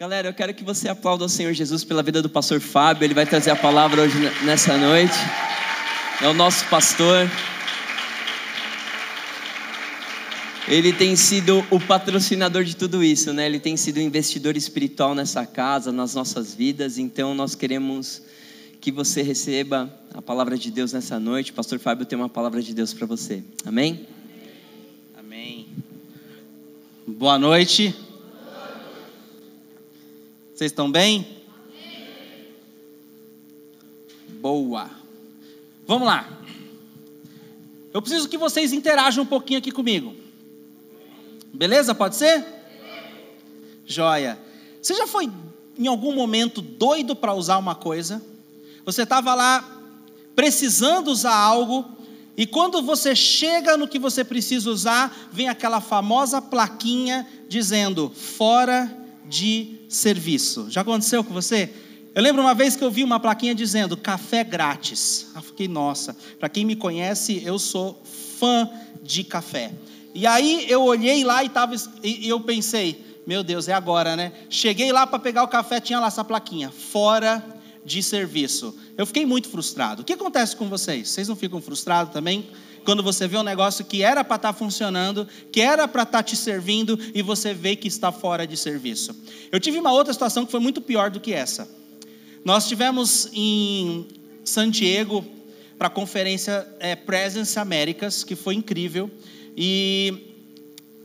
Galera, eu quero que você aplaude o Senhor Jesus pela vida do pastor Fábio. Ele vai trazer a palavra hoje nessa noite. É o nosso pastor. Ele tem sido o patrocinador de tudo isso, né? Ele tem sido o investidor espiritual nessa casa, nas nossas vidas. Então nós queremos que você receba a palavra de Deus nessa noite. Pastor Fábio tem uma palavra de Deus para você. Amém? Amém. Boa noite. Vocês estão bem? Boa. Vamos lá. Eu preciso que vocês interajam um pouquinho aqui comigo. Beleza? Pode ser? Joia. Você já foi em algum momento doido para usar uma coisa? Você estava lá precisando usar algo e quando você chega no que você precisa usar, vem aquela famosa plaquinha dizendo fora de serviço. Já aconteceu com você? Eu lembro uma vez que eu vi uma plaquinha dizendo café grátis. Eu fiquei, nossa, para quem me conhece, eu sou fã de café. E aí eu olhei lá e, tava, e eu pensei, meu Deus, é agora, né? Cheguei lá para pegar o café, tinha lá essa plaquinha, fora de serviço. Eu fiquei muito frustrado. O que acontece com vocês? Vocês não ficam frustrados também? Quando você vê um negócio que era para estar tá funcionando, que era para estar tá te servindo e você vê que está fora de serviço. Eu tive uma outra situação que foi muito pior do que essa. Nós tivemos em San Diego para a conferência é, Presence Américas, que foi incrível, e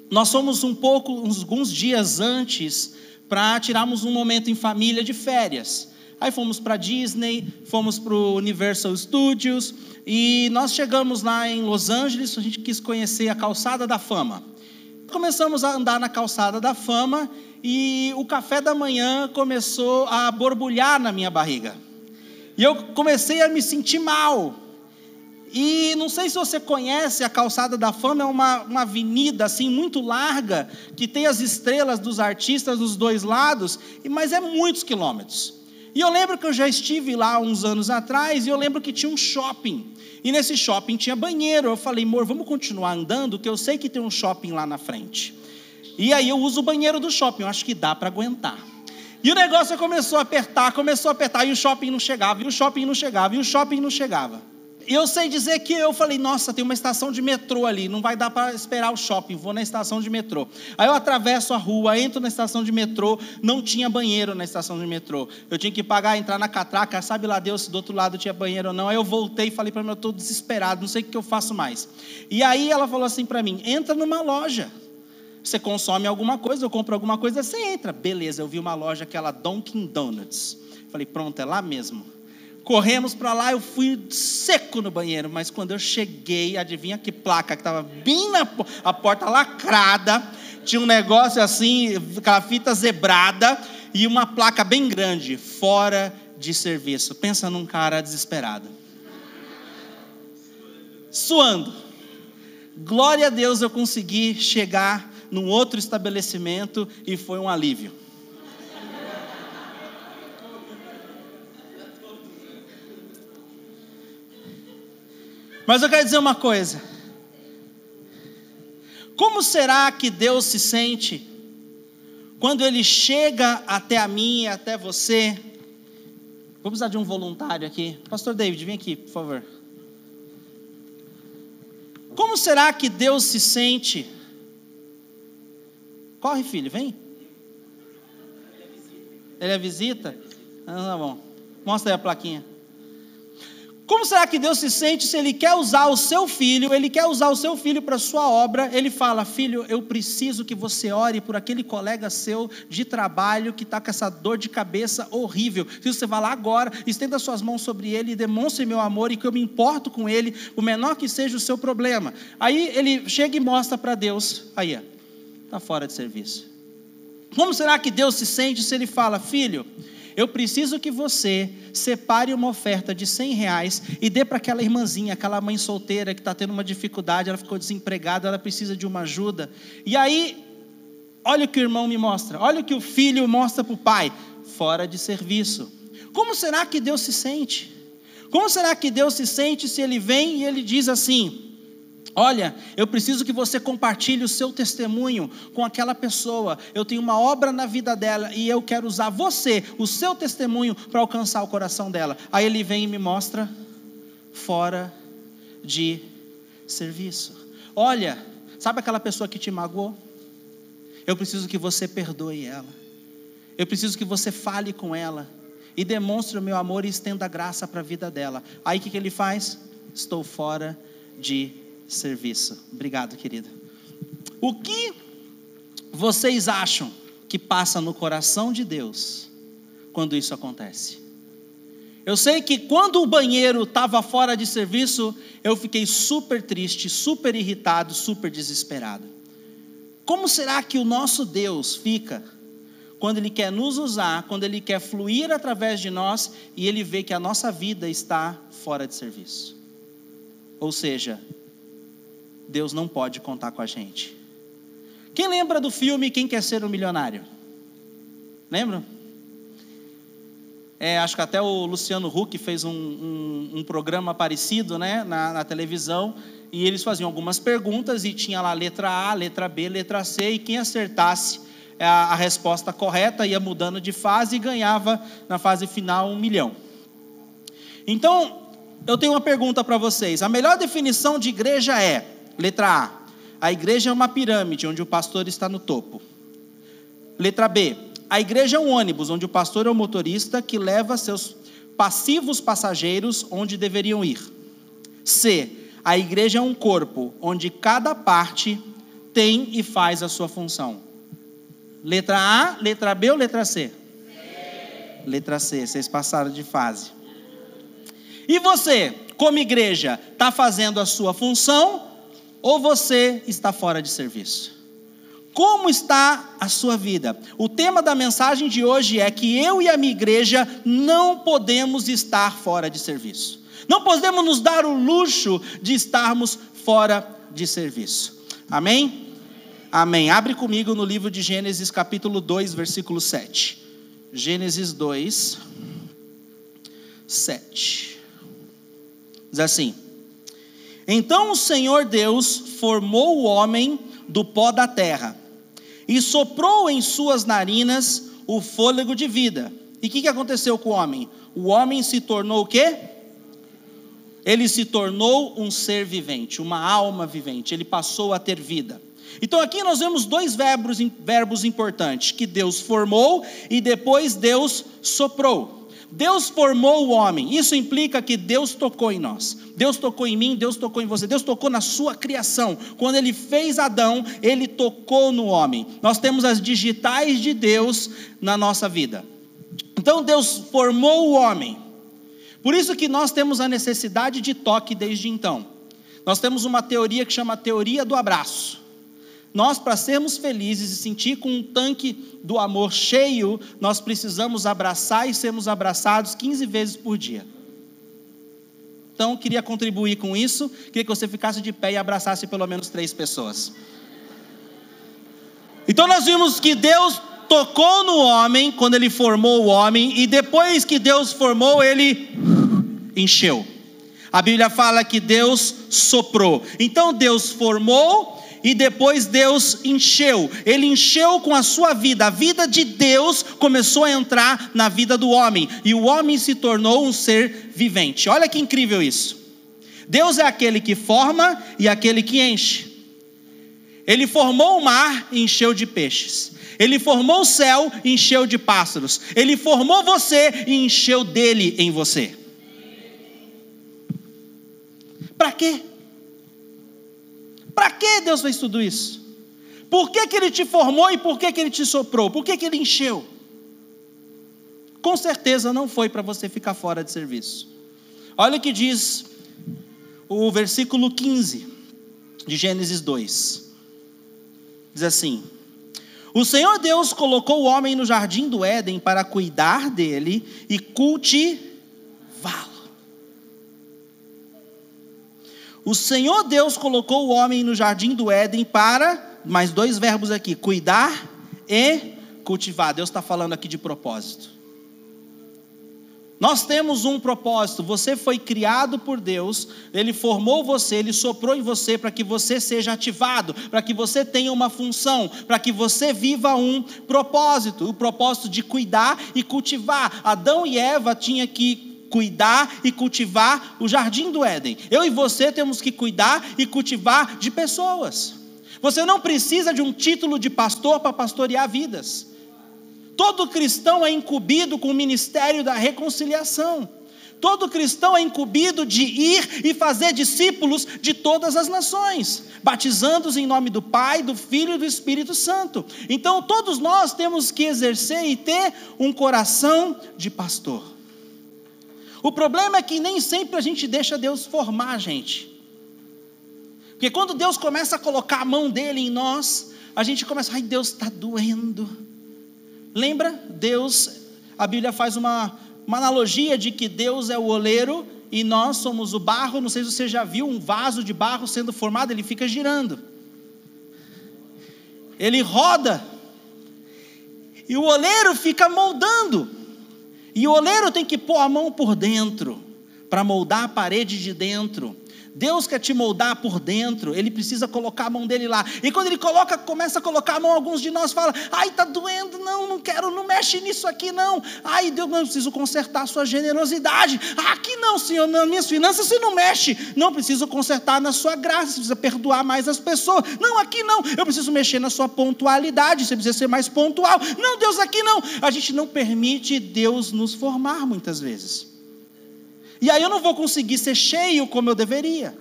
nós fomos um pouco, uns alguns dias antes, para tirarmos um momento em família de férias. Aí fomos para Disney, fomos para o Universal Studios e nós chegamos lá em Los Angeles. A gente quis conhecer a Calçada da Fama. Começamos a andar na Calçada da Fama e o café da manhã começou a borbulhar na minha barriga. E eu comecei a me sentir mal. E não sei se você conhece, a Calçada da Fama é uma, uma avenida assim muito larga, que tem as estrelas dos artistas dos dois lados, mas é muitos quilômetros. E eu lembro que eu já estive lá uns anos atrás e eu lembro que tinha um shopping. E nesse shopping tinha banheiro. Eu falei, amor, vamos continuar andando, que eu sei que tem um shopping lá na frente. E aí eu uso o banheiro do shopping, eu acho que dá para aguentar. E o negócio começou a apertar, começou a apertar, e o shopping não chegava, e o shopping não chegava, e o shopping não chegava. E eu sei dizer que eu falei, nossa, tem uma estação de metrô ali, não vai dar para esperar o shopping, vou na estação de metrô. Aí eu atravesso a rua, entro na estação de metrô, não tinha banheiro na estação de metrô. Eu tinha que pagar, entrar na catraca, sabe lá Deus se do outro lado tinha banheiro ou não. Aí eu voltei e falei para ela, eu estou desesperado, não sei o que eu faço mais. E aí ela falou assim para mim, entra numa loja. Você consome alguma coisa, eu compro alguma coisa, você entra. Beleza, eu vi uma loja, aquela Dunkin' Donuts. Falei, pronto, é lá mesmo. Corremos para lá, eu fui seco no banheiro, mas quando eu cheguei, adivinha que placa que estava bem na a porta lacrada, tinha um negócio assim, aquela fita zebrada e uma placa bem grande, fora de serviço. Pensa num cara desesperado. Suando. Glória a Deus eu consegui chegar num outro estabelecimento e foi um alívio. Mas eu quero dizer uma coisa. Como será que Deus se sente quando Ele chega até a mim e até você? Vou precisar de um voluntário aqui. Pastor David, vem aqui, por favor. Como será que Deus se sente? Corre, filho, vem. Ele é visita? Ah, tá bom. Mostra aí a plaquinha. Como será que Deus se sente se Ele quer usar o seu filho, Ele quer usar o seu filho para a sua obra? Ele fala: Filho, eu preciso que você ore por aquele colega seu de trabalho que está com essa dor de cabeça horrível. Se você vai lá agora, estenda suas mãos sobre ele e demonstre meu amor e que eu me importo com ele, o menor que seja o seu problema. Aí ele chega e mostra para Deus: Aí, está fora de serviço. Como será que Deus se sente se Ele fala: Filho, eu preciso que você separe uma oferta de 100 reais e dê para aquela irmãzinha, aquela mãe solteira que está tendo uma dificuldade, ela ficou desempregada, ela precisa de uma ajuda. E aí, olha o que o irmão me mostra, olha o que o filho mostra para o pai: fora de serviço. Como será que Deus se sente? Como será que Deus se sente se ele vem e ele diz assim: Olha, eu preciso que você compartilhe o seu testemunho com aquela pessoa. Eu tenho uma obra na vida dela e eu quero usar você, o seu testemunho, para alcançar o coração dela. Aí ele vem e me mostra fora de serviço. Olha, sabe aquela pessoa que te magoou? Eu preciso que você perdoe ela. Eu preciso que você fale com ela e demonstre o meu amor e estenda graça para a vida dela. Aí o que, que ele faz? Estou fora de serviço. Obrigado, querida. O que vocês acham que passa no coração de Deus quando isso acontece? Eu sei que quando o banheiro estava fora de serviço, eu fiquei super triste, super irritado, super desesperado. Como será que o nosso Deus fica quando Ele quer nos usar, quando Ele quer fluir através de nós e Ele vê que a nossa vida está fora de serviço? Ou seja, Deus não pode contar com a gente. Quem lembra do filme Quem Quer Ser um Milionário? Lembram? É, acho que até o Luciano Huck fez um, um, um programa parecido né, na, na, televisão, e eles faziam algumas perguntas, e tinha lá letra A, letra B, letra C, e quem acertasse a, a resposta correta ia mudando de fase e ganhava na fase final um milhão. Então, eu tenho uma pergunta para vocês: a melhor definição de igreja é Letra A. A igreja é uma pirâmide onde o pastor está no topo. Letra B. A igreja é um ônibus onde o pastor é o motorista que leva seus passivos passageiros onde deveriam ir. C. A igreja é um corpo onde cada parte tem e faz a sua função. Letra A, letra B ou letra C? C. Letra C, vocês passaram de fase. E você, como igreja, está fazendo a sua função ou você está fora de serviço? Como está a sua vida? O tema da mensagem de hoje é que eu e a minha igreja não podemos estar fora de serviço. Não podemos nos dar o luxo de estarmos fora de serviço. Amém? Amém. Abre comigo no livro de Gênesis, capítulo 2, versículo 7. Gênesis 2, 7. Diz assim: então o Senhor Deus formou o homem do pó da terra e soprou em suas narinas o fôlego de vida. E o que, que aconteceu com o homem? O homem se tornou o quê? Ele se tornou um ser vivente, uma alma vivente. Ele passou a ter vida. Então aqui nós vemos dois verbos, verbos importantes: que Deus formou e depois Deus soprou. Deus formou o homem, isso implica que Deus tocou em nós. Deus tocou em mim, Deus tocou em você, Deus tocou na sua criação. Quando ele fez Adão, ele tocou no homem. Nós temos as digitais de Deus na nossa vida. Então Deus formou o homem. Por isso que nós temos a necessidade de toque desde então. Nós temos uma teoria que chama teoria do abraço. Nós, para sermos felizes e sentir com um tanque do amor cheio, nós precisamos abraçar e sermos abraçados 15 vezes por dia. Então, queria contribuir com isso, queria que você ficasse de pé e abraçasse pelo menos três pessoas. Então, nós vimos que Deus tocou no homem quando ele formou o homem, e depois que Deus formou, ele encheu. A Bíblia fala que Deus soprou. Então, Deus formou e depois Deus encheu. Ele encheu com a sua vida. A vida de Deus começou a entrar na vida do homem e o homem se tornou um ser vivente. Olha que incrível isso. Deus é aquele que forma e aquele que enche. Ele formou o mar e encheu de peixes. Ele formou o céu e encheu de pássaros. Ele formou você e encheu dele em você. Para quê? Para que Deus fez tudo isso? Por que, que Ele te formou e por que, que Ele te soprou? Por que, que Ele encheu? Com certeza não foi para você ficar fora de serviço. Olha o que diz o versículo 15 de Gênesis 2. Diz assim: O Senhor Deus colocou o homem no jardim do Éden para cuidar dele e cultivá-lo. O Senhor Deus colocou o homem no jardim do Éden para, mais dois verbos aqui, cuidar e cultivar. Deus está falando aqui de propósito. Nós temos um propósito. Você foi criado por Deus, Ele formou você, Ele soprou em você para que você seja ativado, para que você tenha uma função, para que você viva um propósito o propósito de cuidar e cultivar. Adão e Eva tinham que cuidar e cultivar o jardim do Éden. Eu e você temos que cuidar e cultivar de pessoas. Você não precisa de um título de pastor para pastorear vidas. Todo cristão é incumbido com o ministério da reconciliação. Todo cristão é incumbido de ir e fazer discípulos de todas as nações, batizando-os em nome do Pai, do Filho e do Espírito Santo. Então, todos nós temos que exercer e ter um coração de pastor. O problema é que nem sempre a gente deixa Deus formar a gente. Porque quando Deus começa a colocar a mão dele em nós, a gente começa, ai, Deus está doendo Lembra? Deus, a Bíblia faz uma, uma analogia de que Deus é o oleiro e nós somos o barro. Não sei se você já viu um vaso de barro sendo formado, ele fica girando. Ele roda. E o oleiro fica moldando. E o oleiro tem que pôr a mão por dentro para moldar a parede de dentro. Deus quer te moldar por dentro, Ele precisa colocar a mão dele lá. E quando Ele coloca, começa a colocar a mão, alguns de nós falam: ai, está doendo, não, não quero, não mexe nisso aqui não. Ai, Deus, não preciso consertar a sua generosidade. Ah, aqui não, Senhor, nas minhas finanças você não mexe. Não preciso consertar na sua graça, você precisa perdoar mais as pessoas. Não, aqui não, eu preciso mexer na sua pontualidade, você precisa ser mais pontual. Não, Deus, aqui não. A gente não permite Deus nos formar muitas vezes. E aí eu não vou conseguir ser cheio como eu deveria.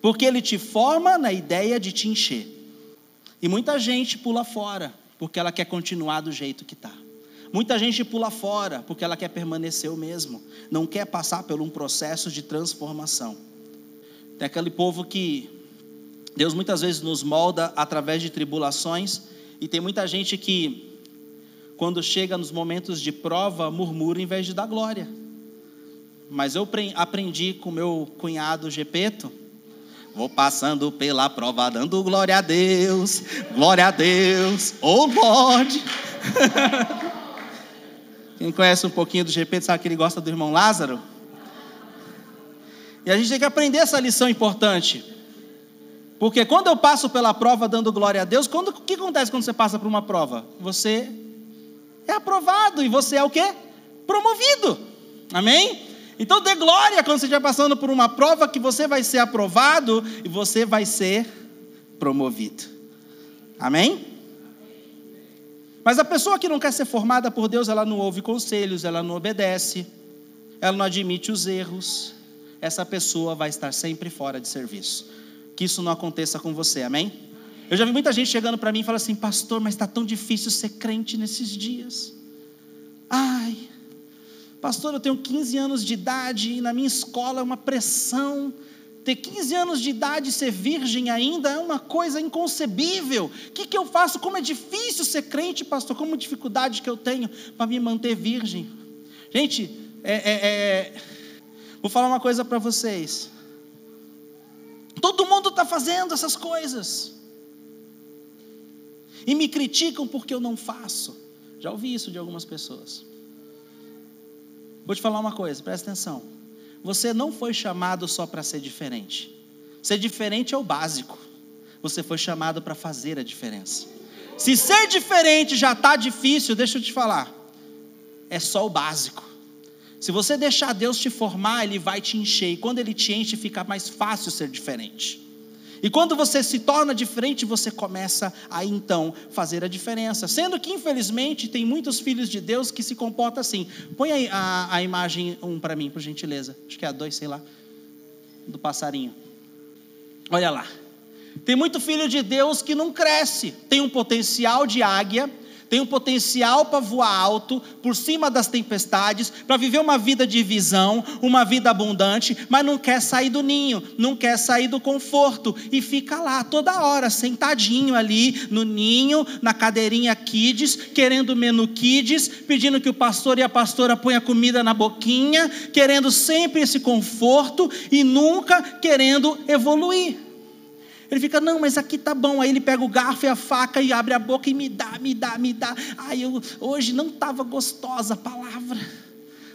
Porque ele te forma na ideia de te encher. E muita gente pula fora, porque ela quer continuar do jeito que está. Muita gente pula fora, porque ela quer permanecer o mesmo. Não quer passar por um processo de transformação. Tem aquele povo que Deus muitas vezes nos molda através de tribulações. E tem muita gente que, quando chega nos momentos de prova, murmura em vez de dar glória. Mas eu aprendi com meu cunhado Gepeto. Vou passando pela prova, dando glória a Deus, glória a Deus, oh Lord. Quem conhece um pouquinho do Gepeto sabe que ele gosta do irmão Lázaro. E a gente tem que aprender essa lição importante. Porque quando eu passo pela prova dando glória a Deus, quando, o que acontece quando você passa por uma prova? Você é aprovado e você é o quê? Promovido. Amém? Então dê glória quando você estiver passando por uma prova que você vai ser aprovado e você vai ser promovido. Amém? Mas a pessoa que não quer ser formada por Deus, ela não ouve conselhos, ela não obedece, ela não admite os erros. Essa pessoa vai estar sempre fora de serviço. Que isso não aconteça com você, amém? Eu já vi muita gente chegando para mim e falando assim, pastor, mas está tão difícil ser crente nesses dias. Ai, Pastor, eu tenho 15 anos de idade e na minha escola é uma pressão. Ter 15 anos de idade e ser virgem ainda é uma coisa inconcebível. O que, que eu faço? Como é difícil ser crente, pastor. Como dificuldade que eu tenho para me manter virgem. Gente, é, é, é... vou falar uma coisa para vocês. Todo mundo está fazendo essas coisas. E me criticam porque eu não faço. Já ouvi isso de algumas pessoas. Vou te falar uma coisa, presta atenção. Você não foi chamado só para ser diferente. Ser diferente é o básico. Você foi chamado para fazer a diferença. Se ser diferente já está difícil, deixa eu te falar. É só o básico. Se você deixar Deus te formar, Ele vai te encher. E quando Ele te enche, fica mais fácil ser diferente. E quando você se torna diferente, você começa a então fazer a diferença. Sendo que, infelizmente, tem muitos filhos de Deus que se comportam assim. Põe aí a, a imagem 1 um para mim, por gentileza. Acho que é a 2, sei lá. Do passarinho. Olha lá. Tem muito filho de Deus que não cresce. Tem um potencial de águia tem um potencial para voar alto, por cima das tempestades, para viver uma vida de visão, uma vida abundante, mas não quer sair do ninho, não quer sair do conforto e fica lá toda hora, sentadinho ali no ninho, na cadeirinha kids, querendo menu kids, pedindo que o pastor e a pastora ponham comida na boquinha, querendo sempre esse conforto e nunca querendo evoluir. Ele fica, não, mas aqui tá bom. Aí ele pega o garfo e a faca e abre a boca e me dá, me dá, me dá. Aí eu, hoje não estava gostosa a palavra.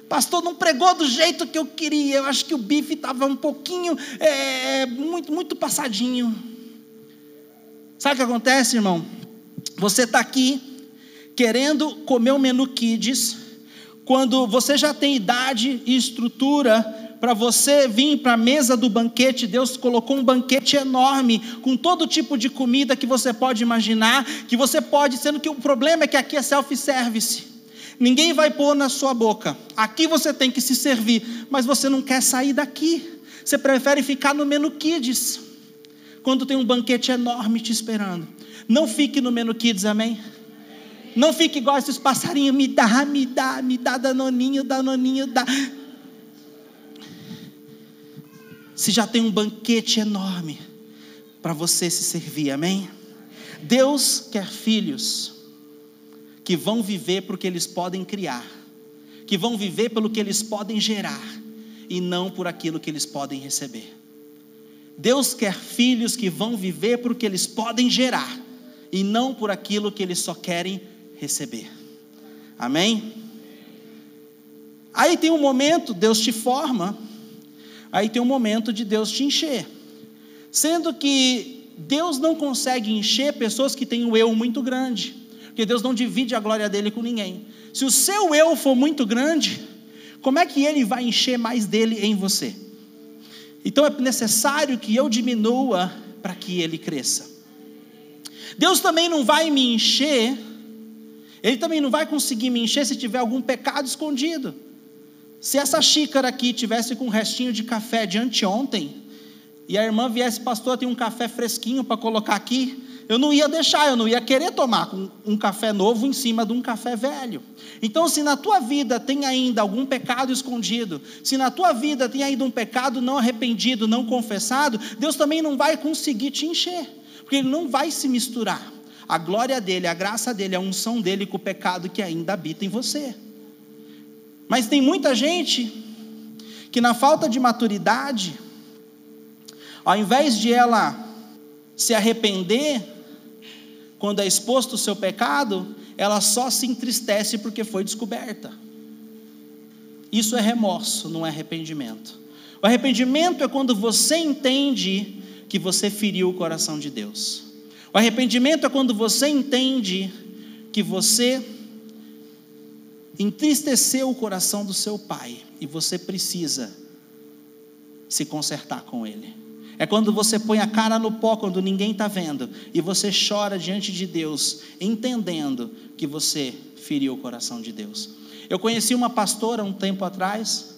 Pastor, não pregou do jeito que eu queria. Eu acho que o bife estava um pouquinho, é, muito, muito passadinho. Sabe o que acontece, irmão? Você está aqui querendo comer o menu Kids, quando você já tem idade e estrutura para você vir para a mesa do banquete, Deus colocou um banquete enorme, com todo tipo de comida que você pode imaginar, que você pode, sendo que o problema é que aqui é self-service. Ninguém vai pôr na sua boca. Aqui você tem que se servir, mas você não quer sair daqui. Você prefere ficar no menu kids. Quando tem um banquete enorme te esperando. Não fique no menu kids, amém? Não fique igual esses passarinhos, me dá, me dá, me dá danoninho, danoninho, dá. Se já tem um banquete enorme para você se servir, amém? Deus quer filhos que vão viver porque eles podem criar, que vão viver pelo que eles podem gerar e não por aquilo que eles podem receber. Deus quer filhos que vão viver porque eles podem gerar e não por aquilo que eles só querem receber. Amém? Aí tem um momento, Deus te forma, aí tem um momento de Deus te encher. Sendo que Deus não consegue encher pessoas que têm o um eu muito grande porque Deus não divide a glória dele com ninguém. Se o seu eu for muito grande, como é que ele vai encher mais dele em você? Então é necessário que eu diminua para que ele cresça. Deus também não vai me encher, ele também não vai conseguir me encher se tiver algum pecado escondido. Se essa xícara aqui tivesse com um restinho de café de anteontem, e a irmã viesse, pastor, tem um café fresquinho para colocar aqui, eu não ia deixar, eu não ia querer tomar um café novo em cima de um café velho. Então, se na tua vida tem ainda algum pecado escondido, se na tua vida tem ainda um pecado não arrependido, não confessado, Deus também não vai conseguir te encher, porque Ele não vai se misturar. A glória dele, a graça dele, a unção dele com o pecado que ainda habita em você. Mas tem muita gente que, na falta de maturidade, ao invés de ela se arrepender, quando é exposto o seu pecado, ela só se entristece porque foi descoberta. Isso é remorso, não é arrependimento. O arrependimento é quando você entende que você feriu o coração de Deus. O arrependimento é quando você entende que você entristeceu o coração do seu pai e você precisa se consertar com ele. É quando você põe a cara no pó quando ninguém está vendo e você chora diante de Deus, entendendo que você feriu o coração de Deus. Eu conheci uma pastora um tempo atrás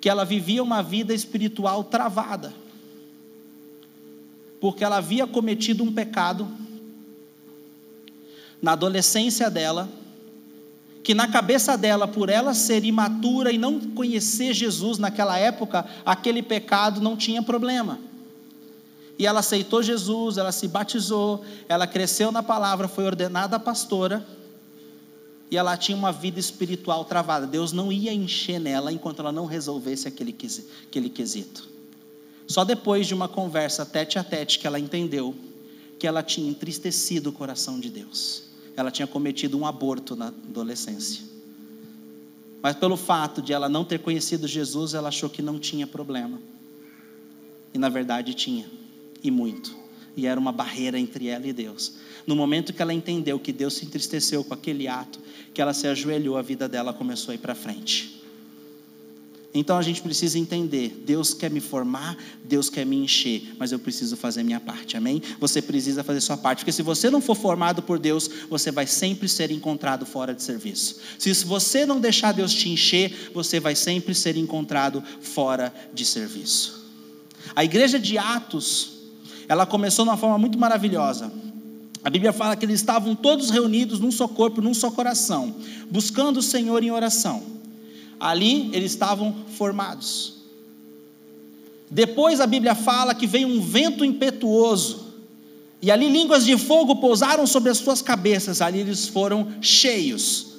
que ela vivia uma vida espiritual travada, porque ela havia cometido um pecado na adolescência dela, que na cabeça dela, por ela ser imatura e não conhecer Jesus naquela época, aquele pecado não tinha problema. E ela aceitou Jesus, ela se batizou, ela cresceu na palavra, foi ordenada pastora. E ela tinha uma vida espiritual travada. Deus não ia encher nela enquanto ela não resolvesse aquele, aquele quesito. Só depois de uma conversa tete a tete que ela entendeu que ela tinha entristecido o coração de Deus. Ela tinha cometido um aborto na adolescência. Mas pelo fato de ela não ter conhecido Jesus, ela achou que não tinha problema. E na verdade tinha e muito. E era uma barreira entre ela e Deus. No momento que ela entendeu que Deus se entristeceu com aquele ato, que ela se ajoelhou, a vida dela começou a ir para frente. Então a gente precisa entender: Deus quer me formar, Deus quer me encher, mas eu preciso fazer minha parte, amém? Você precisa fazer sua parte, porque se você não for formado por Deus, você vai sempre ser encontrado fora de serviço. Se você não deixar Deus te encher, você vai sempre ser encontrado fora de serviço. A igreja de Atos ela começou de uma forma muito maravilhosa. A Bíblia fala que eles estavam todos reunidos num só corpo, num só coração, buscando o Senhor em oração. Ali eles estavam formados. Depois a Bíblia fala que veio um vento impetuoso, e ali línguas de fogo pousaram sobre as suas cabeças, ali eles foram cheios.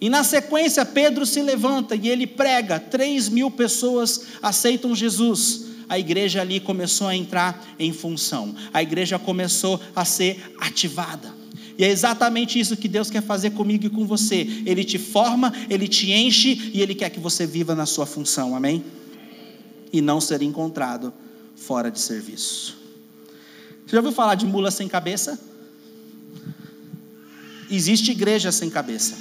E na sequência, Pedro se levanta e ele prega, três mil pessoas aceitam Jesus a igreja ali começou a entrar em função, a igreja começou a ser ativada. E é exatamente isso que Deus quer fazer comigo e com você. Ele te forma, ele te enche e ele quer que você viva na sua função. Amém? E não ser encontrado fora de serviço. Você já ouviu falar de mula sem cabeça? Existe igreja sem cabeça,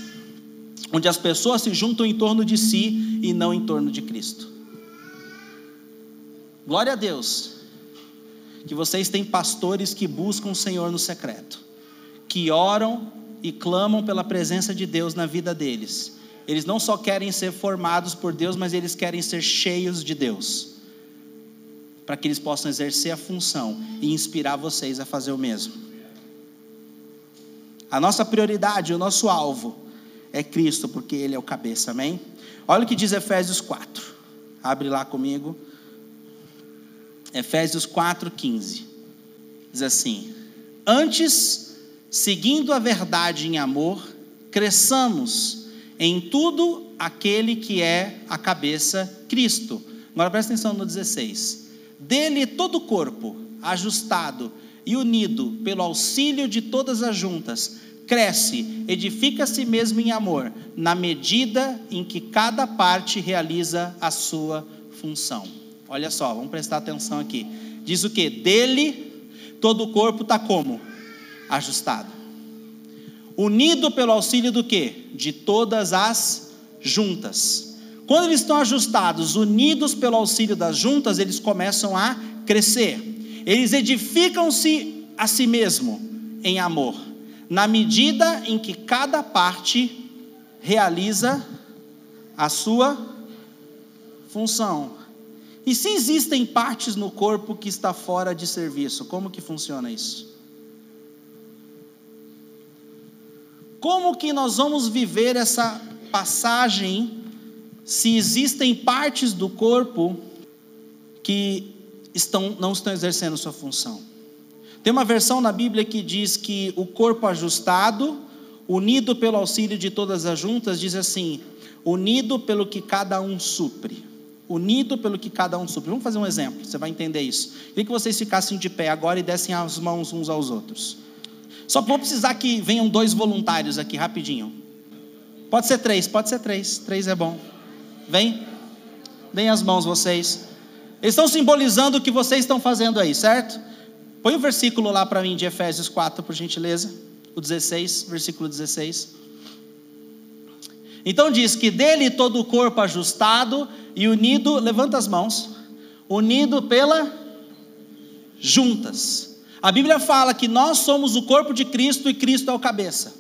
onde as pessoas se juntam em torno de si e não em torno de Cristo. Glória a Deus, que vocês têm pastores que buscam o Senhor no secreto, que oram e clamam pela presença de Deus na vida deles. Eles não só querem ser formados por Deus, mas eles querem ser cheios de Deus, para que eles possam exercer a função e inspirar vocês a fazer o mesmo. A nossa prioridade, o nosso alvo é Cristo, porque Ele é o cabeça, amém? Olha o que diz Efésios 4. Abre lá comigo. Efésios 4,15. Diz assim: Antes, seguindo a verdade em amor, cresçamos em tudo aquele que é a cabeça, Cristo. Agora presta atenção no 16. Dele todo o corpo, ajustado e unido pelo auxílio de todas as juntas, cresce, edifica a si mesmo em amor, na medida em que cada parte realiza a sua função. Olha só, vamos prestar atenção aqui. Diz o que? Dele, todo o corpo está como? Ajustado. Unido pelo auxílio do que? De todas as juntas. Quando eles estão ajustados, unidos pelo auxílio das juntas, eles começam a crescer. Eles edificam-se a si mesmo em amor, na medida em que cada parte realiza a sua função. E se existem partes no corpo que está fora de serviço, como que funciona isso? Como que nós vamos viver essa passagem se existem partes do corpo que estão, não estão exercendo sua função? Tem uma versão na Bíblia que diz que o corpo ajustado, unido pelo auxílio de todas as juntas, diz assim: unido pelo que cada um supre unido pelo que cada um supre. Vamos fazer um exemplo, você vai entender isso. Queria que vocês ficassem de pé agora e dessem as mãos uns aos outros. Só vou precisar que venham dois voluntários aqui, rapidinho. Pode ser três, pode ser três. Três é bom. Vem. Deem as mãos vocês. Eles estão simbolizando o que vocês estão fazendo aí, certo? Põe o versículo lá para mim de Efésios 4, por gentileza. O 16, versículo 16. Então diz que dele todo o corpo ajustado e unido, levanta as mãos, unido pela juntas. A Bíblia fala que nós somos o corpo de Cristo e Cristo é o cabeça.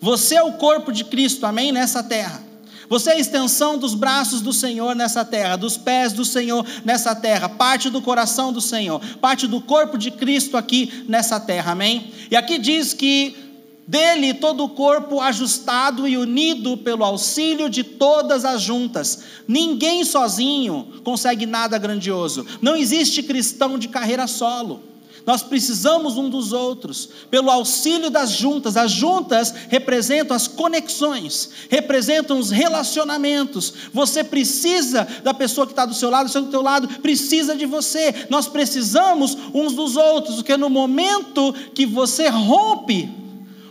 Você é o corpo de Cristo, amém? Nessa terra. Você é a extensão dos braços do Senhor nessa terra, dos pés do Senhor nessa terra, parte do coração do Senhor, parte do corpo de Cristo aqui nessa terra, amém? E aqui diz que dele todo o corpo ajustado e unido pelo auxílio de todas as juntas. Ninguém sozinho consegue nada grandioso. Não existe cristão de carreira solo. Nós precisamos um dos outros, pelo auxílio das juntas. As juntas representam as conexões, representam os relacionamentos. Você precisa da pessoa que está do seu lado, seu do teu lado precisa de você. Nós precisamos uns dos outros, porque no momento que você rompe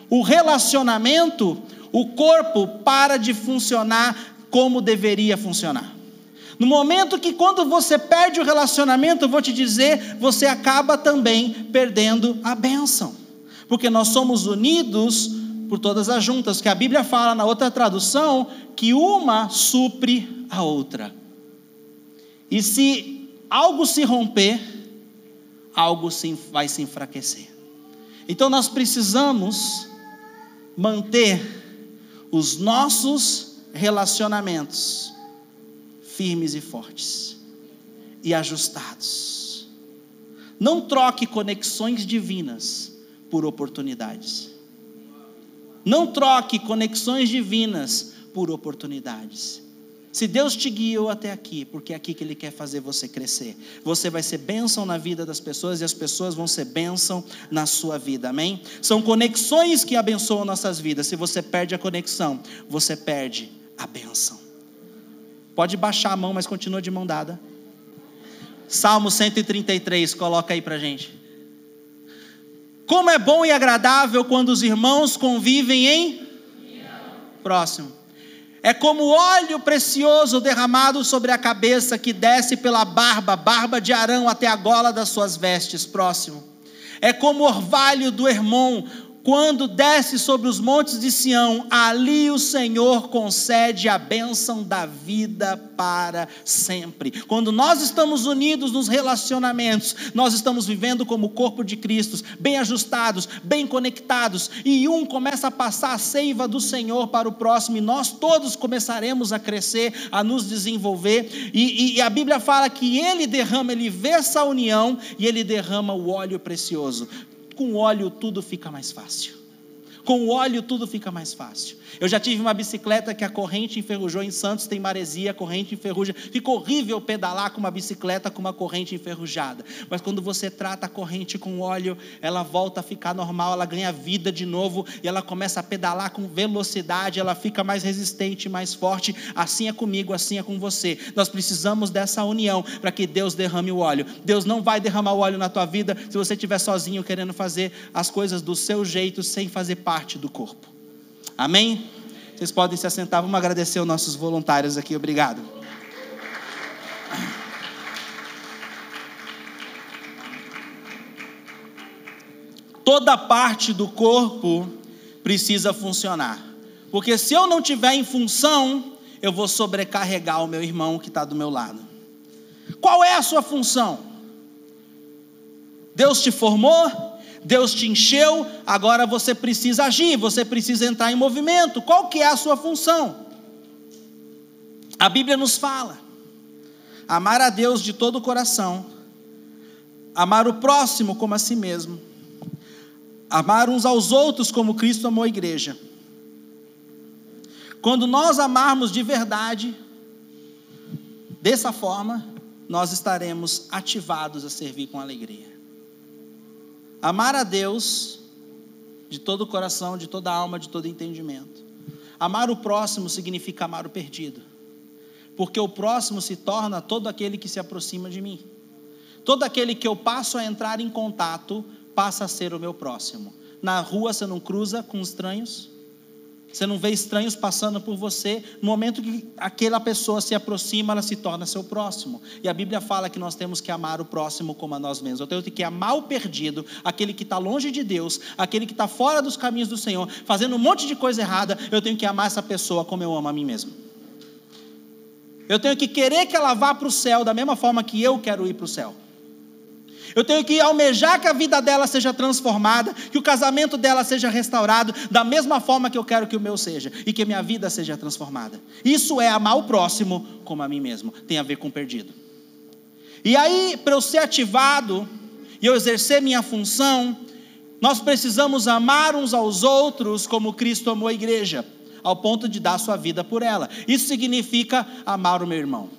o relacionamento, o corpo para de funcionar como deveria funcionar. No momento que, quando você perde o relacionamento, eu vou te dizer, você acaba também perdendo a bênção, porque nós somos unidos por todas as juntas, que a Bíblia fala na outra tradução que uma supre a outra. E se algo se romper, algo vai se enfraquecer. Então nós precisamos manter os nossos relacionamentos firmes e fortes e ajustados. Não troque conexões divinas por oportunidades. Não troque conexões divinas por oportunidades. Se Deus te guiou até aqui, porque é aqui que Ele quer fazer você crescer. Você vai ser bênção na vida das pessoas e as pessoas vão ser bênção na sua vida, amém? São conexões que abençoam nossas vidas. Se você perde a conexão, você perde a bênção. Pode baixar a mão, mas continua de mão dada. Salmo 133, coloca aí pra gente. Como é bom e agradável quando os irmãos convivem em próximo. É como óleo precioso derramado sobre a cabeça que desce pela barba, barba de Arão até a gola das suas vestes, próximo. É como orvalho do Hermon, quando desce sobre os montes de Sião, ali o Senhor concede a bênção da vida para sempre. Quando nós estamos unidos nos relacionamentos, nós estamos vivendo como o corpo de Cristo, bem ajustados, bem conectados, e um começa a passar a seiva do Senhor para o próximo, e nós todos começaremos a crescer, a nos desenvolver, e, e, e a Bíblia fala que Ele derrama, Ele vê essa união, e Ele derrama o óleo precioso. Com óleo tudo fica mais fácil. Com óleo tudo fica mais fácil. Eu já tive uma bicicleta que a corrente enferrujou em Santos, tem maresia, a corrente enferruja. Fica horrível pedalar com uma bicicleta com uma corrente enferrujada. Mas quando você trata a corrente com óleo, ela volta a ficar normal, ela ganha vida de novo e ela começa a pedalar com velocidade, ela fica mais resistente, mais forte. Assim é comigo, assim é com você. Nós precisamos dessa união para que Deus derrame o óleo. Deus não vai derramar o óleo na tua vida se você estiver sozinho querendo fazer as coisas do seu jeito sem fazer parte do corpo. Amém? Vocês podem se assentar. Vamos agradecer os nossos voluntários aqui. Obrigado. Toda parte do corpo precisa funcionar. Porque se eu não tiver em função, eu vou sobrecarregar o meu irmão que está do meu lado. Qual é a sua função? Deus te formou? Deus te encheu, agora você precisa agir, você precisa entrar em movimento. Qual que é a sua função? A Bíblia nos fala: amar a Deus de todo o coração, amar o próximo como a si mesmo, amar uns aos outros como Cristo amou a igreja. Quando nós amarmos de verdade, dessa forma, nós estaremos ativados a servir com alegria. Amar a Deus de todo o coração, de toda a alma, de todo entendimento. Amar o próximo significa amar o perdido. Porque o próximo se torna todo aquele que se aproxima de mim. Todo aquele que eu passo a entrar em contato passa a ser o meu próximo. Na rua você não cruza com estranhos, você não vê estranhos passando por você. No momento que aquela pessoa se aproxima, ela se torna seu próximo. E a Bíblia fala que nós temos que amar o próximo como a nós mesmos. Eu tenho que amar o perdido, aquele que está longe de Deus, aquele que está fora dos caminhos do Senhor, fazendo um monte de coisa errada. Eu tenho que amar essa pessoa como eu amo a mim mesmo. Eu tenho que querer que ela vá para o céu da mesma forma que eu quero ir para o céu. Eu tenho que almejar que a vida dela seja transformada, que o casamento dela seja restaurado, da mesma forma que eu quero que o meu seja, e que a minha vida seja transformada. Isso é amar o próximo como a mim mesmo, tem a ver com perdido. E aí, para eu ser ativado e eu exercer minha função, nós precisamos amar uns aos outros como Cristo amou a igreja, ao ponto de dar sua vida por ela. Isso significa amar o meu irmão,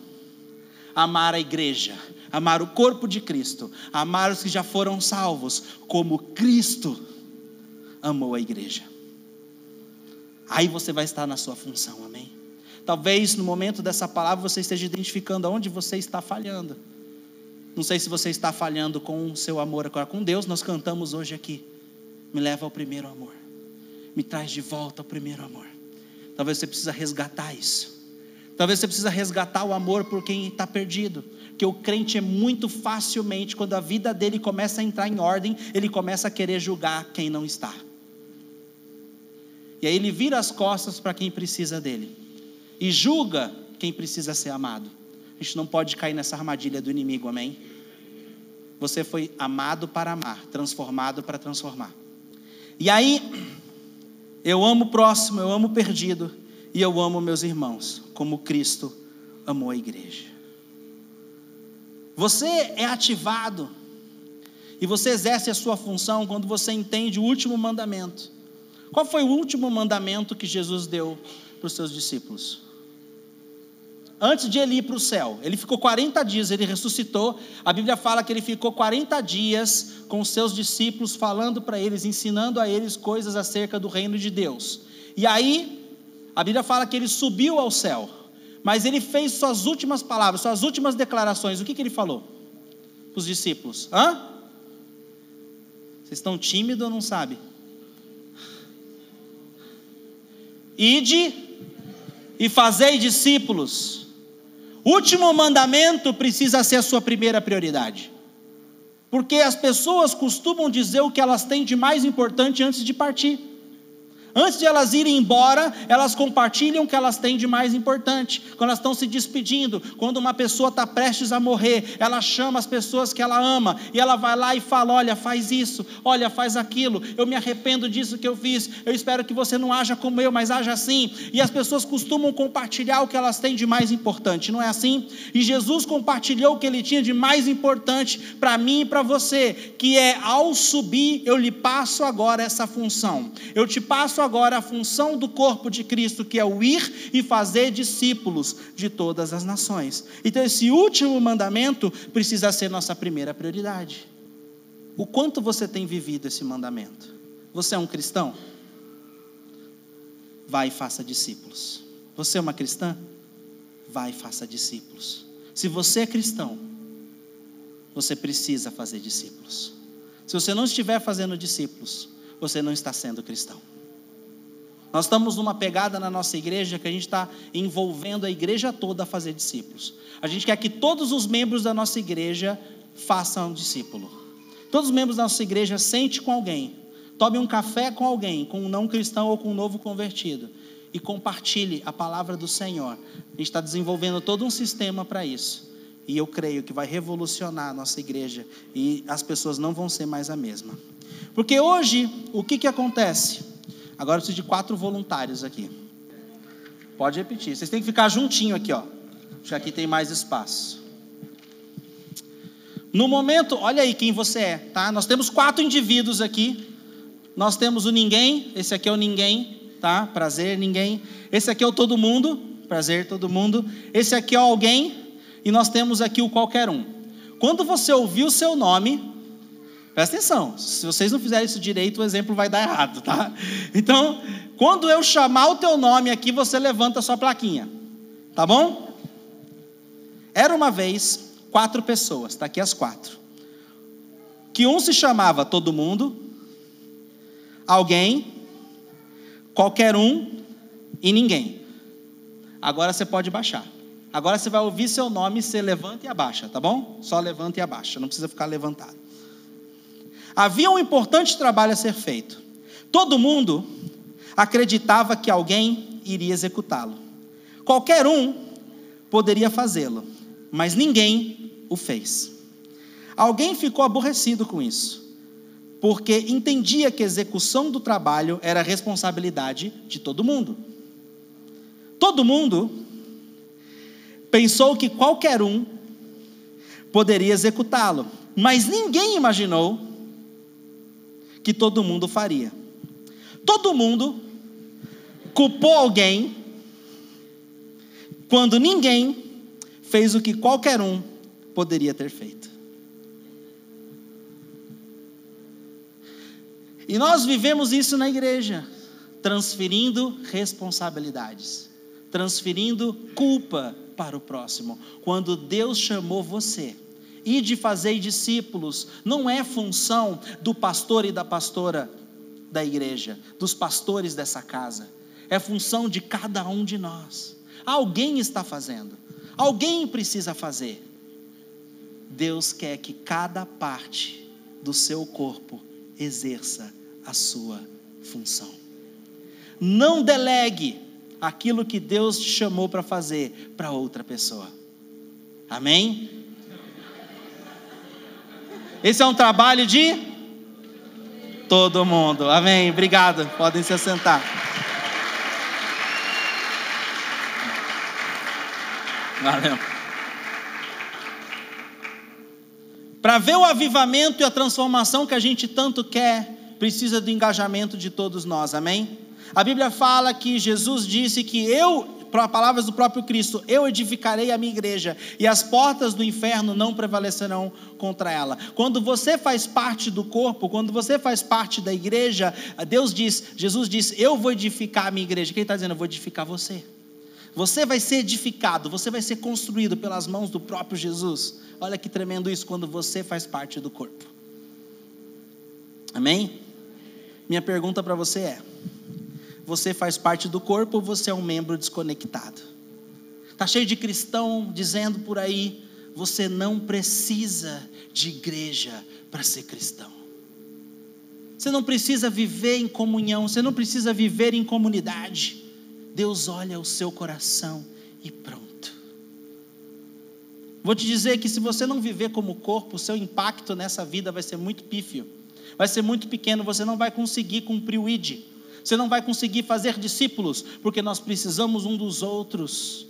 amar a igreja, amar o corpo de Cristo, amar os que já foram salvos, como Cristo amou a igreja. Aí você vai estar na sua função, amém? Talvez no momento dessa palavra você esteja identificando aonde você está falhando. Não sei se você está falhando com o seu amor agora com Deus, nós cantamos hoje aqui. Me leva ao primeiro amor. Me traz de volta ao primeiro amor. Talvez você precisa resgatar isso. Talvez você precisa resgatar o amor por quem está perdido que o crente é muito facilmente, quando a vida dele começa a entrar em ordem, ele começa a querer julgar quem não está. E aí ele vira as costas para quem precisa dele. E julga quem precisa ser amado. A gente não pode cair nessa armadilha do inimigo, amém? Você foi amado para amar, transformado para transformar. E aí, eu amo o próximo, eu amo o perdido, e eu amo meus irmãos, como Cristo amou a igreja. Você é ativado e você exerce a sua função quando você entende o último mandamento. Qual foi o último mandamento que Jesus deu para os seus discípulos? Antes de ele ir para o céu, ele ficou 40 dias, ele ressuscitou. A Bíblia fala que ele ficou 40 dias com os seus discípulos, falando para eles, ensinando a eles coisas acerca do reino de Deus. E aí, a Bíblia fala que ele subiu ao céu. Mas ele fez suas últimas palavras, suas últimas declarações. O que, que ele falou para os discípulos? Hã? Vocês estão tímidos ou não sabem? Ide e fazei discípulos. Último mandamento precisa ser a sua primeira prioridade. Porque as pessoas costumam dizer o que elas têm de mais importante antes de partir. Antes de elas irem embora, elas compartilham o que elas têm de mais importante. Quando elas estão se despedindo, quando uma pessoa está prestes a morrer, ela chama as pessoas que ela ama e ela vai lá e fala: Olha, faz isso, olha, faz aquilo. Eu me arrependo disso que eu fiz. Eu espero que você não haja como eu, mas haja assim. E as pessoas costumam compartilhar o que elas têm de mais importante, não é assim? E Jesus compartilhou o que ele tinha de mais importante para mim e para você, que é ao subir, eu lhe passo agora essa função. Eu te passo agora a função do corpo de Cristo, que é o ir e fazer discípulos de todas as nações. Então, esse último mandamento precisa ser nossa primeira prioridade. O quanto você tem vivido esse mandamento? Você é um cristão? Vai e faça discípulos. Você é uma cristã? Vai e faça discípulos. Se você é cristão, você precisa fazer discípulos. Se você não estiver fazendo discípulos, você não está sendo cristão. Nós estamos numa pegada na nossa igreja que a gente está envolvendo a igreja toda a fazer discípulos. A gente quer que todos os membros da nossa igreja façam um discípulo. Todos os membros da nossa igreja sente com alguém, tome um café com alguém, com um não cristão ou com um novo convertido, e compartilhe a palavra do Senhor. A gente está desenvolvendo todo um sistema para isso. E eu creio que vai revolucionar a nossa igreja e as pessoas não vão ser mais a mesma. Porque hoje, o que, que acontece? Agora eu preciso de quatro voluntários aqui. Pode repetir. Vocês têm que ficar juntinho aqui, ó. Já aqui tem mais espaço. No momento, olha aí quem você é, tá? Nós temos quatro indivíduos aqui. Nós temos o ninguém, esse aqui é o ninguém, tá? Prazer, ninguém. Esse aqui é o todo mundo, prazer, todo mundo. Esse aqui é o alguém e nós temos aqui o qualquer um. Quando você ouvir o seu nome, Presta atenção, se vocês não fizerem isso direito, o exemplo vai dar errado, tá? Então, quando eu chamar o teu nome aqui, você levanta a sua plaquinha, tá bom? Era uma vez quatro pessoas, tá aqui as quatro. Que um se chamava todo mundo, alguém, qualquer um e ninguém. Agora você pode baixar. Agora você vai ouvir seu nome, você levanta e abaixa, tá bom? Só levanta e abaixa, não precisa ficar levantado. Havia um importante trabalho a ser feito. Todo mundo acreditava que alguém iria executá-lo. Qualquer um poderia fazê-lo, mas ninguém o fez. Alguém ficou aborrecido com isso, porque entendia que a execução do trabalho era responsabilidade de todo mundo. Todo mundo pensou que qualquer um poderia executá-lo, mas ninguém imaginou que todo mundo faria. Todo mundo culpou alguém quando ninguém fez o que qualquer um poderia ter feito. E nós vivemos isso na igreja, transferindo responsabilidades, transferindo culpa para o próximo. Quando Deus chamou você, e de fazer discípulos não é função do pastor e da pastora da igreja, dos pastores dessa casa. É função de cada um de nós. Alguém está fazendo. Alguém precisa fazer. Deus quer que cada parte do seu corpo exerça a sua função. Não delegue aquilo que Deus te chamou para fazer para outra pessoa. Amém? Esse é um trabalho de todo mundo. Amém. Obrigado. Podem se assentar. Valeu. Para ver o avivamento e a transformação que a gente tanto quer, precisa do engajamento de todos nós. Amém? A Bíblia fala que Jesus disse que eu palavras do próprio Cristo: Eu edificarei a minha igreja e as portas do inferno não prevalecerão contra ela. Quando você faz parte do corpo, quando você faz parte da igreja, Deus diz, Jesus diz: Eu vou edificar a minha igreja. Quem está dizendo? Eu vou edificar você. Você vai ser edificado, você vai ser construído pelas mãos do próprio Jesus. Olha que tremendo isso quando você faz parte do corpo. Amém? Minha pergunta para você é: você faz parte do corpo ou você é um membro desconectado? Está cheio de cristão dizendo por aí: você não precisa de igreja para ser cristão. Você não precisa viver em comunhão, você não precisa viver em comunidade. Deus olha o seu coração e pronto. Vou te dizer que se você não viver como corpo, o seu impacto nessa vida vai ser muito pífio, vai ser muito pequeno, você não vai conseguir cumprir o ID, você não vai conseguir fazer discípulos, porque nós precisamos um dos outros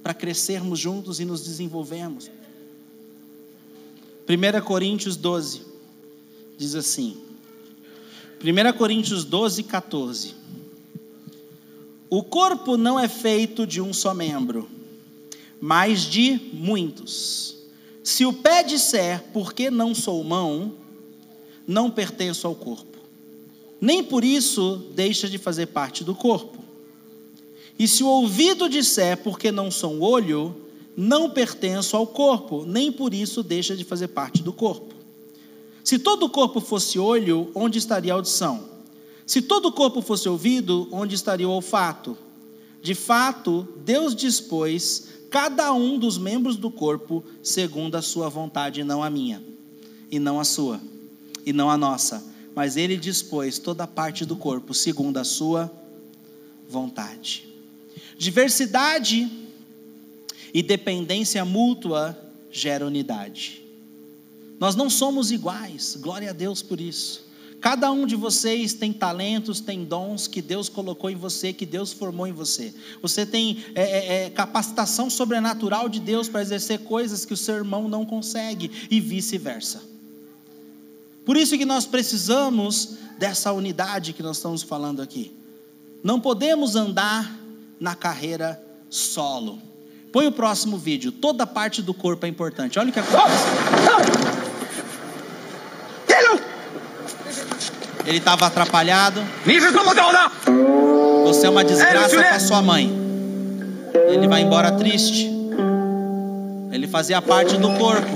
para crescermos juntos e nos desenvolvermos. 1 Coríntios 12 diz assim: 1 Coríntios 12, 14. O corpo não é feito de um só membro, mas de muitos. Se o pé disser, porque não sou mão, não pertenço ao corpo. Nem por isso deixa de fazer parte do corpo. E se o ouvido disser, porque não sou olho, não pertenço ao corpo, nem por isso deixa de fazer parte do corpo. Se todo o corpo fosse olho, onde estaria a audição? Se todo o corpo fosse ouvido, onde estaria o olfato? De fato, Deus dispôs cada um dos membros do corpo segundo a sua vontade, não a minha, e não a sua, e não a nossa, mas Ele dispôs toda a parte do corpo segundo a sua vontade. Diversidade e dependência mútua gera unidade. Nós não somos iguais, glória a Deus por isso. Cada um de vocês tem talentos, tem dons que Deus colocou em você, que Deus formou em você. Você tem é, é, é capacitação sobrenatural de Deus para exercer coisas que o seu irmão não consegue, e vice-versa. Por isso que nós precisamos dessa unidade que nós estamos falando aqui. Não podemos andar na carreira solo. Põe o próximo vídeo. Toda parte do corpo é importante. Olha o que acontece. Ele estava atrapalhado. Você é uma desgraça para sua mãe. Ele vai embora triste. Ele fazia parte do corpo.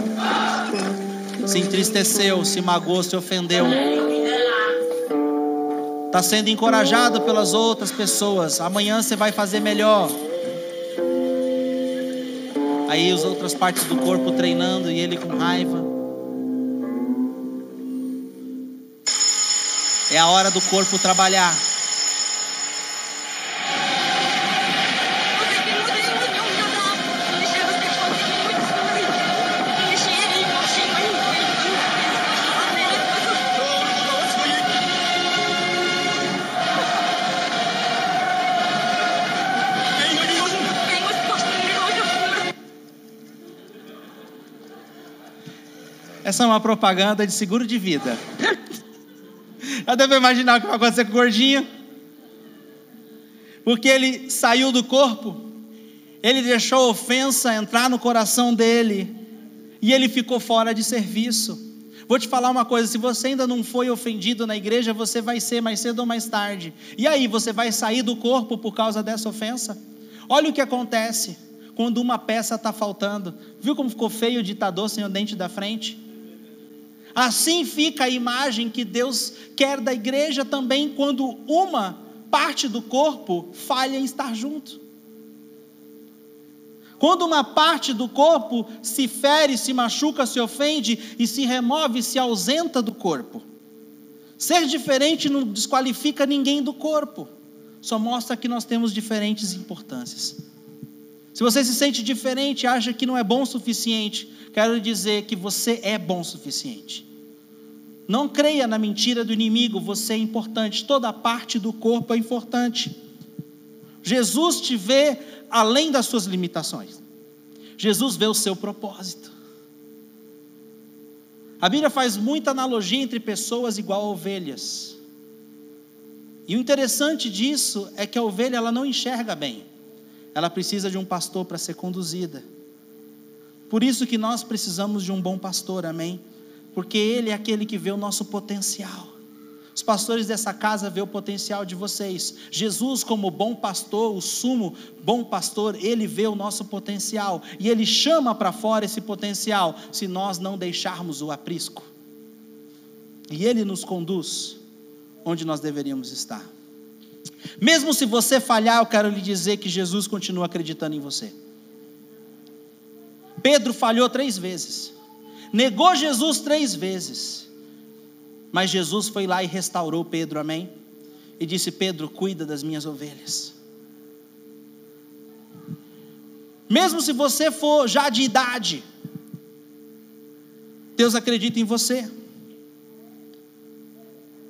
Se entristeceu, se magoou, se ofendeu. Está sendo encorajado pelas outras pessoas. Amanhã você vai fazer melhor. Aí as outras partes do corpo treinando e ele com raiva. É a hora do corpo trabalhar. Essa é uma propaganda de seguro de vida. Já deve imaginar o que vai acontecer com o gordinho. Porque ele saiu do corpo, ele deixou a ofensa entrar no coração dele, e ele ficou fora de serviço. Vou te falar uma coisa: se você ainda não foi ofendido na igreja, você vai ser mais cedo ou mais tarde. E aí, você vai sair do corpo por causa dessa ofensa? Olha o que acontece quando uma peça está faltando. Viu como ficou feio o ditador sem o dente da frente? Assim fica a imagem que Deus quer da igreja também quando uma parte do corpo falha em estar junto. Quando uma parte do corpo se fere, se machuca, se ofende e se remove, se ausenta do corpo. Ser diferente não desqualifica ninguém do corpo, só mostra que nós temos diferentes importâncias. Se você se sente diferente e acha que não é bom o suficiente, quero dizer que você é bom o suficiente. Não creia na mentira do inimigo, você é importante, toda parte do corpo é importante. Jesus te vê além das suas limitações. Jesus vê o seu propósito. A Bíblia faz muita analogia entre pessoas igual a ovelhas. E o interessante disso é que a ovelha ela não enxerga bem. Ela precisa de um pastor para ser conduzida. Por isso que nós precisamos de um bom pastor, amém? porque Ele é aquele que vê o nosso potencial. Os pastores dessa casa vê o potencial de vocês. Jesus, como bom pastor, o sumo bom pastor, ele vê o nosso potencial e ele chama para fora esse potencial, se nós não deixarmos o aprisco. E Ele nos conduz onde nós deveríamos estar. Mesmo se você falhar, eu quero lhe dizer que Jesus continua acreditando em você. Pedro falhou três vezes, negou Jesus três vezes, mas Jesus foi lá e restaurou Pedro, amém? E disse: Pedro, cuida das minhas ovelhas. Mesmo se você for já de idade, Deus acredita em você.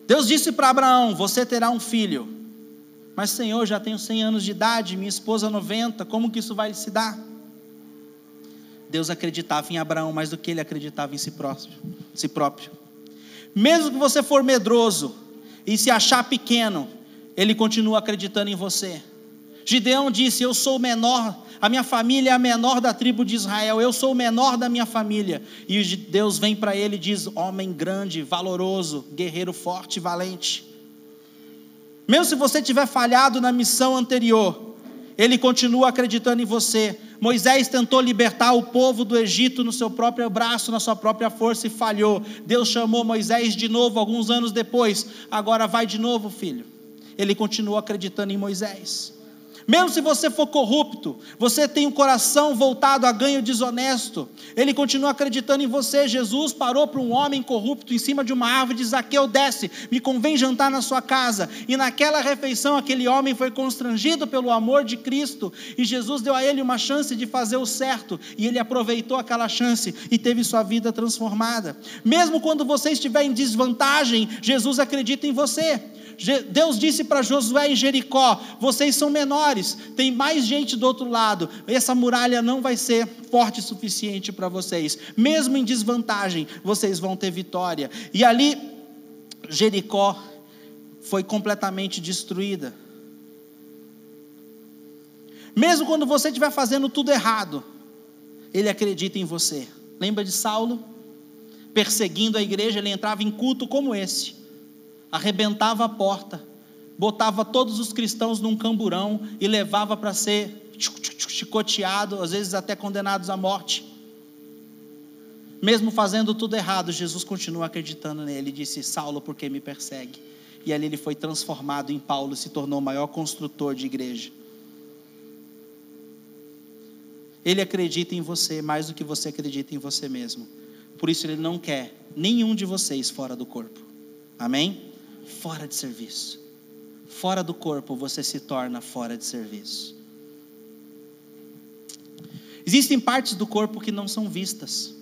Deus disse para Abraão: Você terá um filho. Mas, Senhor, já tenho 100 anos de idade, minha esposa 90, como que isso vai se dar? Deus acreditava em Abraão mais do que ele acreditava em si próprio. Si próprio. Mesmo que você for medroso e se achar pequeno, ele continua acreditando em você. Gideão disse: Eu sou o menor, a minha família é a menor da tribo de Israel, eu sou o menor da minha família. E Deus vem para ele e diz: Homem grande, valoroso, guerreiro forte, valente. Mesmo se você tiver falhado na missão anterior, ele continua acreditando em você. Moisés tentou libertar o povo do Egito no seu próprio braço, na sua própria força e falhou. Deus chamou Moisés de novo alguns anos depois. Agora vai de novo, filho. Ele continua acreditando em Moisés. Mesmo se você for corrupto, você tem um coração voltado a ganho desonesto, ele continua acreditando em você. Jesus parou para um homem corrupto em cima de uma árvore e diz: Zaqueu, desce, me convém jantar na sua casa. E naquela refeição, aquele homem foi constrangido pelo amor de Cristo, e Jesus deu a ele uma chance de fazer o certo, e ele aproveitou aquela chance e teve sua vida transformada. Mesmo quando você estiver em desvantagem, Jesus acredita em você. Deus disse para Josué em Jericó: vocês são menores, tem mais gente do outro lado, essa muralha não vai ser forte o suficiente para vocês, mesmo em desvantagem, vocês vão ter vitória. E ali, Jericó foi completamente destruída. Mesmo quando você estiver fazendo tudo errado, ele acredita em você. Lembra de Saulo? Perseguindo a igreja, ele entrava em culto como esse arrebentava a porta, botava todos os cristãos num camburão e levava para ser chicoteado, às vezes até condenados à morte. Mesmo fazendo tudo errado, Jesus continua acreditando nele e disse: Saulo, por que me persegue? E ali ele foi transformado em Paulo e se tornou o maior construtor de igreja. Ele acredita em você mais do que você acredita em você mesmo. Por isso ele não quer nenhum de vocês fora do corpo. Amém? fora de serviço. Fora do corpo você se torna fora de serviço. Existem partes do corpo que não são vistas.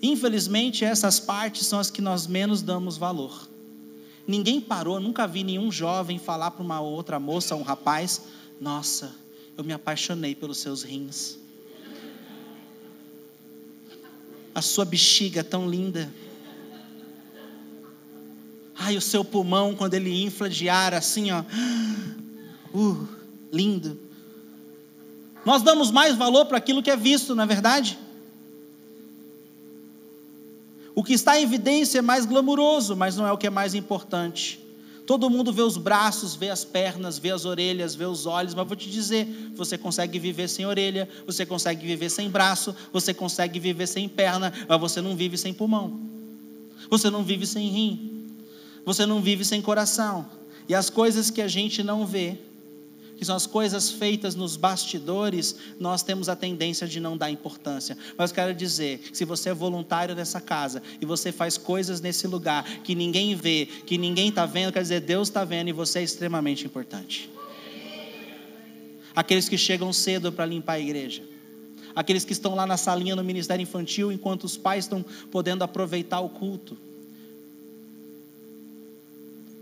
Infelizmente, essas partes são as que nós menos damos valor. Ninguém parou, nunca vi nenhum jovem falar para uma outra moça, um rapaz: Nossa, eu me apaixonei pelos seus rins. A sua bexiga é tão linda. Ai, o seu pulmão, quando ele infla de ar assim, ó. Uh, lindo. Nós damos mais valor para aquilo que é visto, não é verdade? O que está em evidência é mais glamuroso, mas não é o que é mais importante. Todo mundo vê os braços, vê as pernas, vê as orelhas, vê os olhos, mas vou te dizer: você consegue viver sem orelha, você consegue viver sem braço, você consegue viver sem perna, mas você não vive sem pulmão, você não vive sem rim, você não vive sem coração. E as coisas que a gente não vê, que são as coisas feitas nos bastidores, nós temos a tendência de não dar importância. Mas quero dizer, se você é voluntário nessa casa e você faz coisas nesse lugar que ninguém vê, que ninguém está vendo, quer dizer, Deus está vendo e você é extremamente importante. Aqueles que chegam cedo para limpar a igreja. Aqueles que estão lá na salinha no ministério infantil enquanto os pais estão podendo aproveitar o culto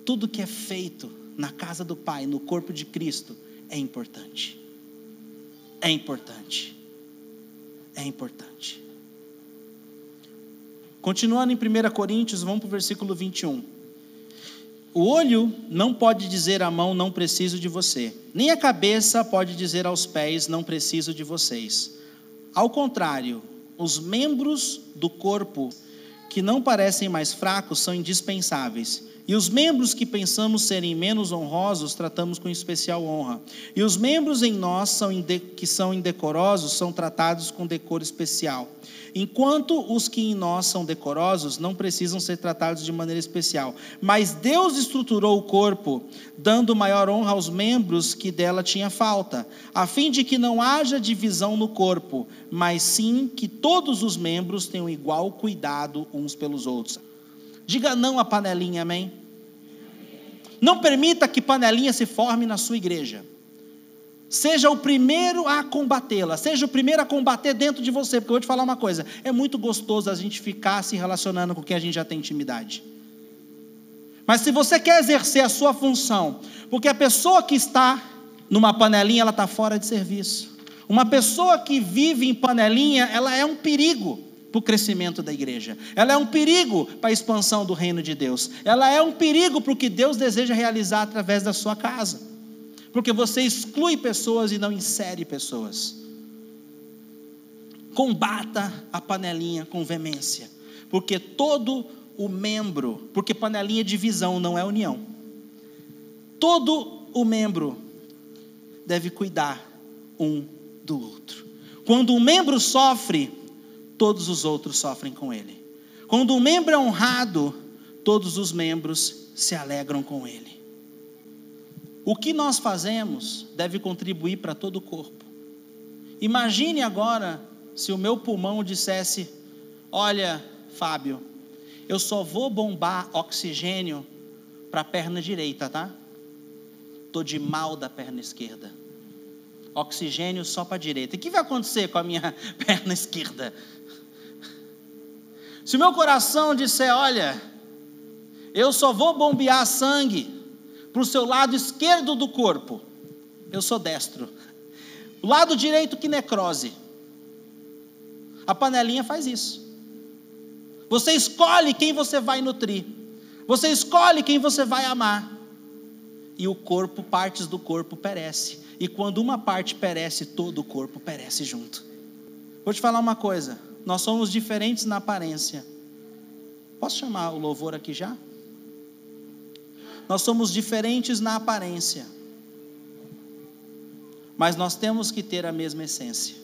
tudo que é feito na casa do Pai, no corpo de Cristo, é importante. É importante. É importante. Continuando em 1 Coríntios, vamos para o versículo 21. O olho não pode dizer à mão, não preciso de você, nem a cabeça pode dizer aos pés, não preciso de vocês. Ao contrário, os membros do corpo que não parecem mais fracos são indispensáveis E os membros que pensamos serem menos honrosos, tratamos com especial honra. E os membros em nós são que são indecorosos são tratados com decoro especial. Enquanto os que em nós são decorosos não precisam ser tratados de maneira especial. Mas Deus estruturou o corpo, dando maior honra aos membros que dela tinha falta, a fim de que não haja divisão no corpo, mas sim que todos os membros tenham igual cuidado uns pelos outros. Diga não à panelinha, amém? Não permita que panelinha se forme na sua igreja. Seja o primeiro a combatê-la, seja o primeiro a combater dentro de você, porque eu vou te falar uma coisa: é muito gostoso a gente ficar se relacionando com quem a gente já tem intimidade. Mas se você quer exercer a sua função, porque a pessoa que está numa panelinha, ela está fora de serviço. Uma pessoa que vive em panelinha, ela é um perigo para o crescimento da igreja. Ela é um perigo para a expansão do reino de Deus. Ela é um perigo para o que Deus deseja realizar através da sua casa porque você exclui pessoas e não insere pessoas. Combata a panelinha com veemência, porque todo o membro, porque panelinha é divisão, não é união. Todo o membro deve cuidar um do outro. Quando um membro sofre, todos os outros sofrem com ele. Quando um membro é honrado, todos os membros se alegram com ele. O que nós fazemos deve contribuir para todo o corpo. Imagine agora se o meu pulmão dissesse: Olha, Fábio, eu só vou bombar oxigênio para a perna direita, tá? Estou de mal da perna esquerda. Oxigênio só para a direita. O que vai acontecer com a minha perna esquerda? Se o meu coração disser: Olha, eu só vou bombear sangue para o seu lado esquerdo do corpo. Eu sou destro. O lado direito que necrose. A panelinha faz isso. Você escolhe quem você vai nutrir. Você escolhe quem você vai amar. E o corpo, partes do corpo perece. E quando uma parte perece, todo o corpo perece junto. Vou te falar uma coisa. Nós somos diferentes na aparência. Posso chamar o louvor aqui já? Nós somos diferentes na aparência, mas nós temos que ter a mesma essência.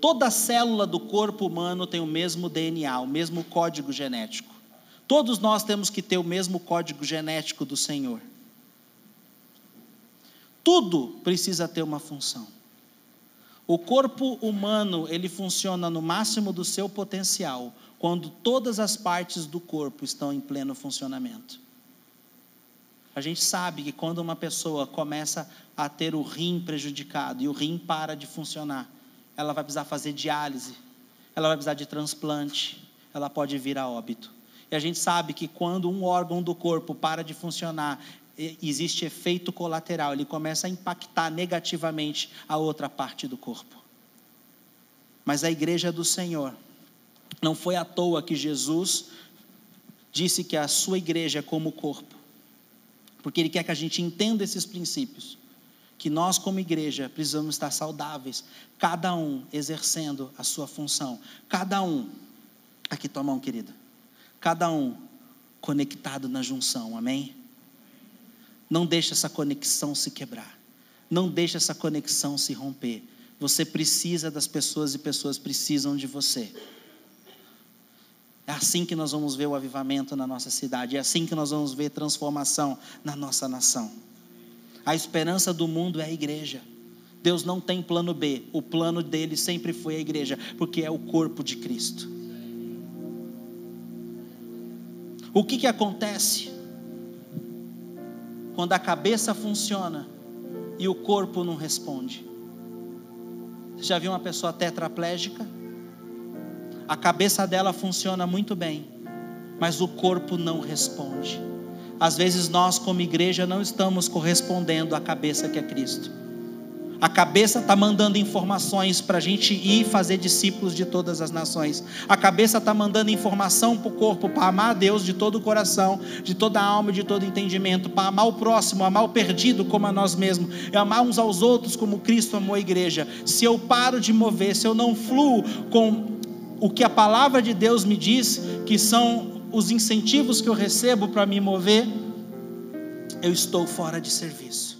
Toda célula do corpo humano tem o mesmo DNA, o mesmo código genético. Todos nós temos que ter o mesmo código genético do Senhor. Tudo precisa ter uma função. O corpo humano, ele funciona no máximo do seu potencial, quando todas as partes do corpo estão em pleno funcionamento. A gente sabe que quando uma pessoa começa a ter o rim prejudicado e o rim para de funcionar, ela vai precisar fazer diálise, ela vai precisar de transplante, ela pode vir a óbito. E a gente sabe que quando um órgão do corpo para de funcionar, existe efeito colateral, ele começa a impactar negativamente a outra parte do corpo. Mas a igreja do Senhor, não foi à toa que Jesus disse que a sua igreja é como o corpo porque Ele quer que a gente entenda esses princípios. Que nós, como igreja, precisamos estar saudáveis, cada um exercendo a sua função, cada um, aqui tua mão, querida, cada um conectado na junção, amém? Não deixe essa conexão se quebrar, não deixe essa conexão se romper. Você precisa das pessoas e pessoas precisam de você. É assim que nós vamos ver o avivamento na nossa cidade, é assim que nós vamos ver transformação na nossa nação. A esperança do mundo é a igreja. Deus não tem plano B, o plano dele sempre foi a igreja, porque é o corpo de Cristo. O que, que acontece quando a cabeça funciona e o corpo não responde? Você já viu uma pessoa tetraplégica? A cabeça dela funciona muito bem, mas o corpo não responde. Às vezes nós, como igreja, não estamos correspondendo à cabeça que é Cristo. A cabeça está mandando informações para a gente ir fazer discípulos de todas as nações. A cabeça está mandando informação para o corpo, para amar a Deus de todo o coração, de toda a alma de todo entendimento, para amar o próximo, amar o perdido como a nós mesmos, e amar uns aos outros como Cristo amou a igreja. Se eu paro de mover, se eu não fluo com o que a palavra de Deus me diz que são os incentivos que eu recebo para me mover, eu estou fora de serviço.